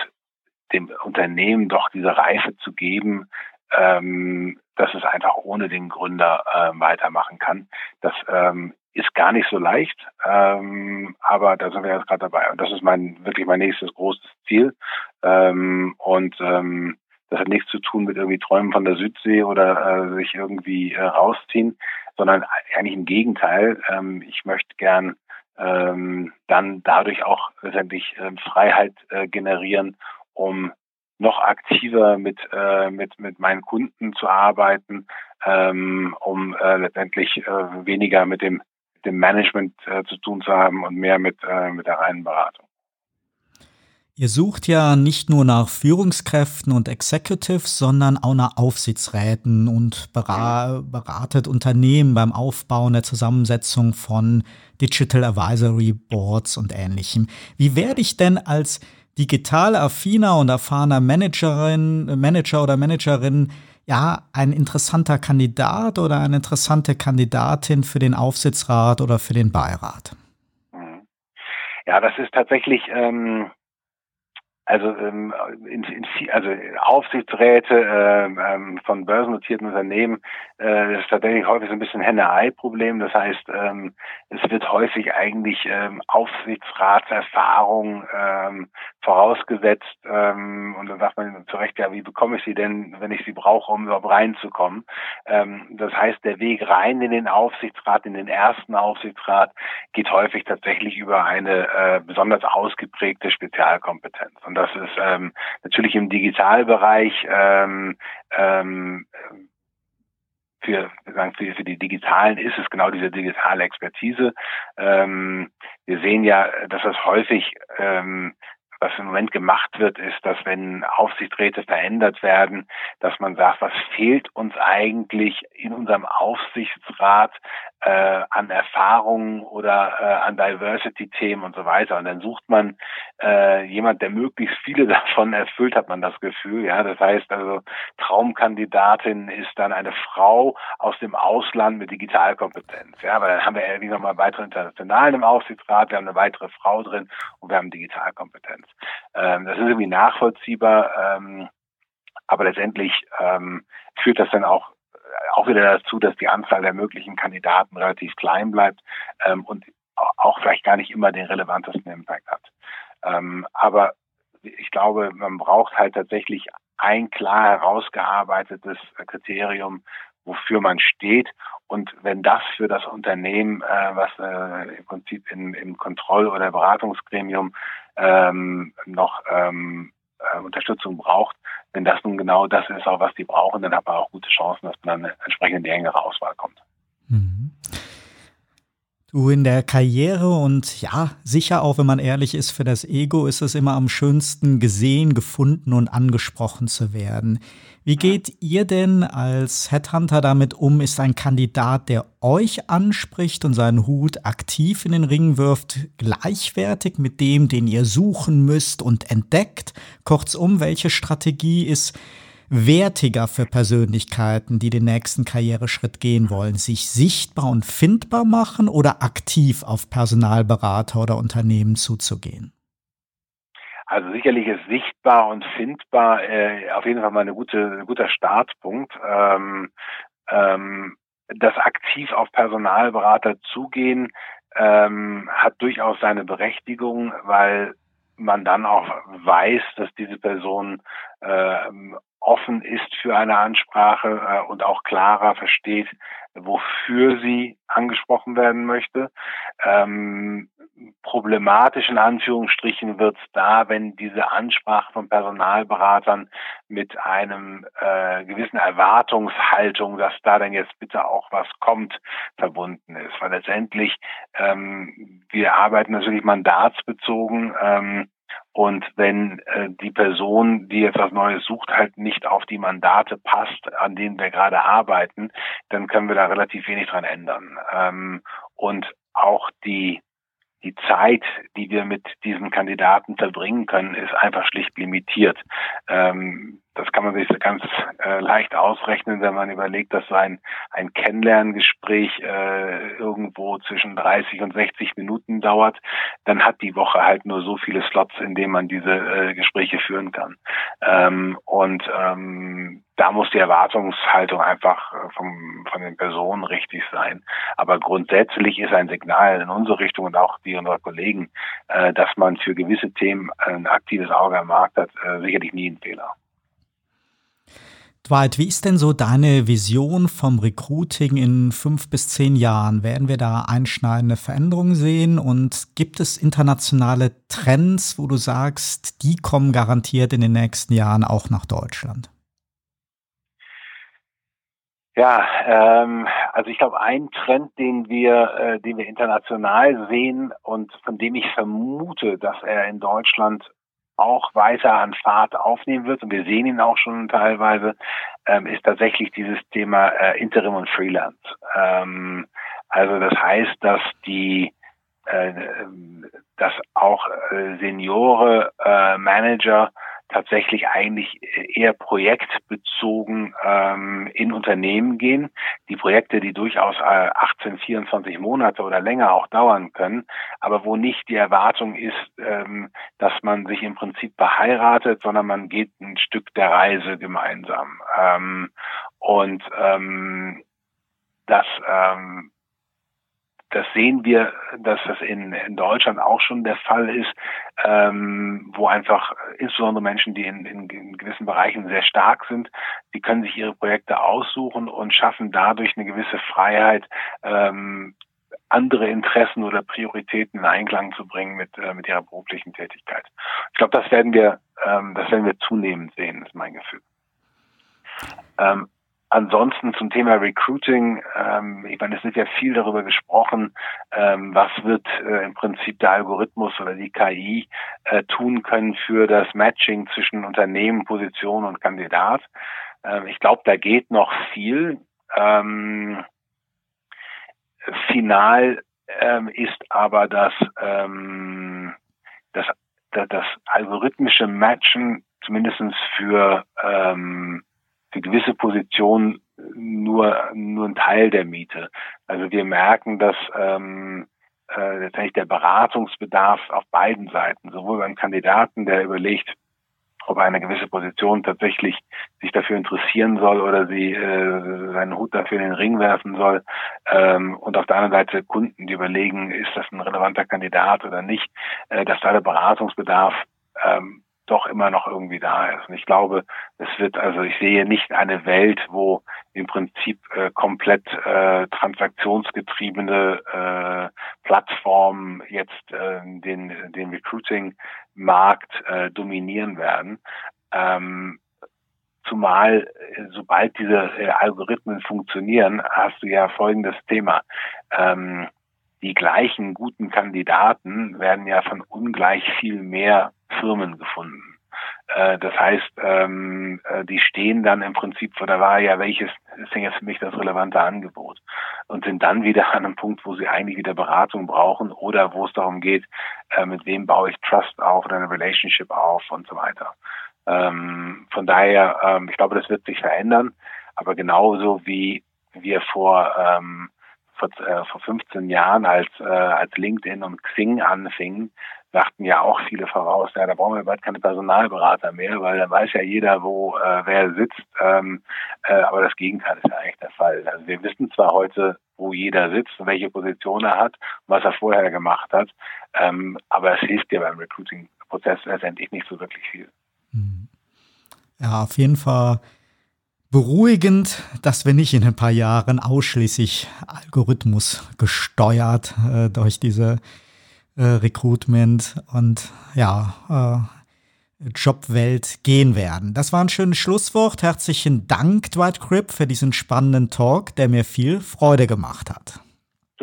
dem Unternehmen doch diese Reife zu geben, ähm, dass es einfach ohne den Gründer äh, weitermachen kann. Das ähm, ist gar nicht so leicht, ähm, aber da sind wir jetzt gerade dabei. Und das ist mein wirklich mein nächstes großes Ziel. Ähm, und ähm, das hat nichts zu tun mit irgendwie Träumen von der Südsee oder äh, sich irgendwie äh, rausziehen, sondern eigentlich im Gegenteil. Ähm, ich möchte gern ähm, dann dadurch auch letztendlich äh, Freiheit äh, generieren, um noch aktiver mit äh, mit mit meinen Kunden zu arbeiten, ähm, um äh, letztendlich äh, weniger mit dem dem Management äh, zu tun zu haben und mehr mit, äh, mit der reinen Beratung. Ihr sucht ja nicht nur nach Führungskräften und Executives, sondern auch nach Aufsichtsräten und beratet Unternehmen beim Aufbau und der Zusammensetzung von Digital Advisory Boards und ähnlichem. Wie werde ich denn als digital affiner und erfahrener Managerin, Manager oder Managerin ja ein interessanter Kandidat oder eine interessante Kandidatin für den Aufsichtsrat oder für den Beirat? Mhm. Ja, das ist tatsächlich ähm, also, ähm, in, in, also Aufsichtsräte ähm, ähm, von börsennotierten Unternehmen äh, ist tatsächlich häufig so ein bisschen Henne-Ei-Problem. Das heißt, ähm, es wird häufig eigentlich ähm, Aufsichtsratserfahrung ähm, vorausgesetzt ähm, und dann sagt man zu Recht, ja, wie bekomme ich sie denn, wenn ich sie brauche, um überhaupt reinzukommen? Ähm, das heißt, der Weg rein in den Aufsichtsrat, in den ersten Aufsichtsrat, geht häufig tatsächlich über eine äh, besonders ausgeprägte Spezialkompetenz. Und das ist ähm, natürlich im Digitalbereich ähm, ähm, für, für, für die Digitalen ist es genau diese digitale Expertise. Ähm, wir sehen ja, dass das häufig ähm, was im Moment gemacht wird, ist, dass wenn Aufsichtsräte verändert werden, dass man sagt, was fehlt uns eigentlich in unserem Aufsichtsrat äh, an Erfahrungen oder äh, an Diversity-Themen und so weiter. Und dann sucht man äh, jemand, der möglichst viele davon erfüllt, hat man das Gefühl. Ja, das heißt also Traumkandidatin ist dann eine Frau aus dem Ausland mit Digitalkompetenz. Ja, aber dann haben wir irgendwie nochmal weitere Internationalen im Aufsichtsrat, wir haben eine weitere Frau drin und wir haben Digitalkompetenz. Ähm, das ist irgendwie nachvollziehbar, ähm, aber letztendlich ähm, führt das dann auch auch wieder dazu, dass die Anzahl der möglichen Kandidaten relativ klein bleibt ähm, und auch vielleicht gar nicht immer den relevantesten Impact hat. Ähm, aber ich glaube, man braucht halt tatsächlich ein klar herausgearbeitetes Kriterium, wofür man steht. Und wenn das für das Unternehmen, äh, was äh, im Prinzip in, im Kontroll- oder Beratungsgremium ähm, noch ähm, äh, Unterstützung braucht, wenn das nun genau das ist, auch was die brauchen, dann hat man auch gute Chancen, dass man dann entsprechend in die engere Auswahl kommt. Du in der Karriere und ja, sicher auch, wenn man ehrlich ist, für das Ego ist es immer am schönsten gesehen, gefunden und angesprochen zu werden. Wie geht ihr denn als Headhunter damit um? Ist ein Kandidat, der euch anspricht und seinen Hut aktiv in den Ring wirft, gleichwertig mit dem, den ihr suchen müsst und entdeckt? Kurzum, welche Strategie ist wertiger für Persönlichkeiten, die den nächsten Karriereschritt gehen wollen? Sich sichtbar und findbar machen oder aktiv auf Personalberater oder Unternehmen zuzugehen? Also sicherlich ist sichtbar und findbar äh, auf jeden Fall mal eine gute, ein guter Startpunkt. Ähm, ähm, das aktiv auf Personalberater zugehen ähm, hat durchaus seine Berechtigung, weil man dann auch weiß, dass diese Person äh, offen ist für eine Ansprache äh, und auch klarer versteht, wofür sie angesprochen werden möchte. Ähm, problematisch in Anführungsstrichen wird es da, wenn diese Ansprache von Personalberatern mit einem äh, gewissen Erwartungshaltung, dass da dann jetzt bitte auch was kommt, verbunden ist. Weil letztendlich ähm, wir arbeiten natürlich mandatsbezogen. Ähm, und wenn äh, die Person, die etwas Neues sucht, halt nicht auf die Mandate passt, an denen wir gerade arbeiten, dann können wir da relativ wenig dran ändern. Ähm, und auch die die Zeit, die wir mit diesen Kandidaten verbringen können, ist einfach schlicht limitiert. Ähm, das kann man sich ganz äh, leicht ausrechnen, wenn man überlegt, dass so ein, ein Kennenlerngespräch äh, irgendwo zwischen 30 und 60 Minuten dauert. Dann hat die Woche halt nur so viele Slots, in denen man diese äh, Gespräche führen kann. Ähm, und ähm, da muss die Erwartungshaltung einfach äh, vom, von den Personen richtig sein. Aber grundsätzlich ist ein Signal in unsere Richtung und auch die unserer Kollegen, äh, dass man für gewisse Themen ein aktives Auge am Markt hat, äh, sicherlich nie ein Fehler. Dwight, wie ist denn so deine Vision vom Recruiting in fünf bis zehn Jahren? Werden wir da einschneidende Veränderungen sehen? Und gibt es internationale Trends, wo du sagst, die kommen garantiert in den nächsten Jahren auch nach Deutschland? Ja, ähm, also ich glaube, ein Trend, den wir, äh, den wir international sehen und von dem ich vermute, dass er in Deutschland auch weiter an Fahrt aufnehmen wird, und wir sehen ihn auch schon teilweise, ähm, ist tatsächlich dieses Thema äh, Interim und Freelance. Ähm, also das heißt, dass die äh, dass auch äh, Seniore äh, Manager tatsächlich eigentlich eher projektbezogen ähm, in Unternehmen gehen. Die Projekte, die durchaus äh, 18, 24 Monate oder länger auch dauern können, aber wo nicht die Erwartung ist, ähm, dass man sich im Prinzip beheiratet, sondern man geht ein Stück der Reise gemeinsam. Ähm, und ähm, das ähm, das sehen wir, dass das in, in Deutschland auch schon der Fall ist, ähm, wo einfach insbesondere Menschen, die in, in, in gewissen Bereichen sehr stark sind, die können sich ihre Projekte aussuchen und schaffen dadurch eine gewisse Freiheit, ähm, andere Interessen oder Prioritäten in Einklang zu bringen mit, äh, mit ihrer beruflichen Tätigkeit. Ich glaube, das werden wir, ähm, das werden wir zunehmend sehen, ist mein Gefühl. Ähm, Ansonsten zum Thema Recruiting, ähm, ich meine, es wird ja viel darüber gesprochen, ähm, was wird äh, im Prinzip der Algorithmus oder die KI äh, tun können für das Matching zwischen Unternehmen, Position und Kandidat. Ähm, ich glaube, da geht noch viel. Ähm, final ähm, ist aber das, ähm, das, das, das algorithmische Matchen zumindestens für ähm, für gewisse Positionen nur, nur ein Teil der Miete. Also wir merken, dass ähm, äh, letztendlich der Beratungsbedarf auf beiden Seiten, sowohl beim Kandidaten, der überlegt, ob eine gewisse Position tatsächlich sich dafür interessieren soll oder sie äh, seinen Hut dafür in den Ring werfen soll. Ähm, und auf der anderen Seite Kunden, die überlegen, ist das ein relevanter Kandidat oder nicht, äh, dass da der Beratungsbedarf ähm, doch immer noch irgendwie da ist. Und ich glaube, es wird, also ich sehe nicht eine Welt, wo im Prinzip äh, komplett äh, transaktionsgetriebene äh, Plattformen jetzt äh, den, den Recruiting-Markt äh, dominieren werden. Ähm, Zumal, sobald diese äh, Algorithmen funktionieren, hast du ja folgendes Thema. Ähm, die gleichen guten Kandidaten werden ja von ungleich viel mehr Firmen gefunden. Äh, das heißt, ähm, äh, die stehen dann im Prinzip vor der Wahl, ja, welches ist denn jetzt für mich das relevante Angebot? Und sind dann wieder an einem Punkt, wo sie eigentlich wieder Beratung brauchen oder wo es darum geht, äh, mit wem baue ich Trust auf oder eine Relationship auf und so weiter. Ähm, von daher, ähm, ich glaube, das wird sich verändern, aber genauso wie wir vor vor, äh, vor 15 Jahren, als, als LinkedIn und Xing anfingen, sagten ja auch viele voraus, ja, da brauchen wir bald keine Personalberater mehr, weil dann weiß ja jeder, wo äh, wer sitzt. Ähm, äh, aber das Gegenteil ist ja eigentlich der Fall. Also wir wissen zwar heute, wo jeder sitzt und welche Position er hat und was er vorher gemacht hat, ähm, aber es hilft dir beim Recruiting-Prozess letztendlich nicht so wirklich viel. Hm. Ja, auf jeden Fall beruhigend, dass wir nicht in ein paar Jahren ausschließlich Algorithmus gesteuert äh, durch diese äh, Recruitment und ja, äh, Jobwelt gehen werden. Das war ein schönes Schlusswort. Herzlichen Dank, Dwight Cripp, für diesen spannenden Talk, der mir viel Freude gemacht hat.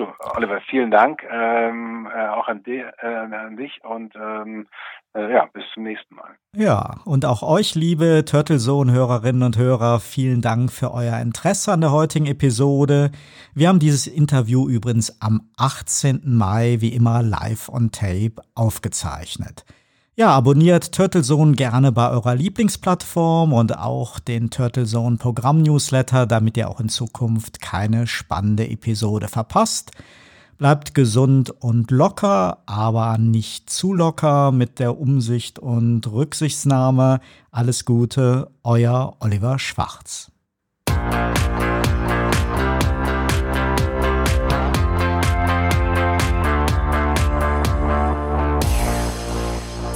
So, Oliver, vielen Dank ähm, äh, auch an, die, äh, an, dich und ähm, äh, ja, bis zum nächsten Mal. Ja, und auch euch, liebe Turtle-Zone-Hörerinnen und Hörer, vielen Dank für euer Interesse an der heutigen Episode. Wir haben dieses Interview übrigens am 18. Mai wie immer live on tape aufgezeichnet. Ja, abonniert Turtlezone gerne bei eurer Lieblingsplattform und auch den Turtlezone Programm-Newsletter, damit ihr auch in Zukunft keine spannende Episode verpasst. Bleibt gesund und locker, aber nicht zu locker mit der Umsicht und Rücksichtsnahme. Alles Gute, euer Oliver Schwarz.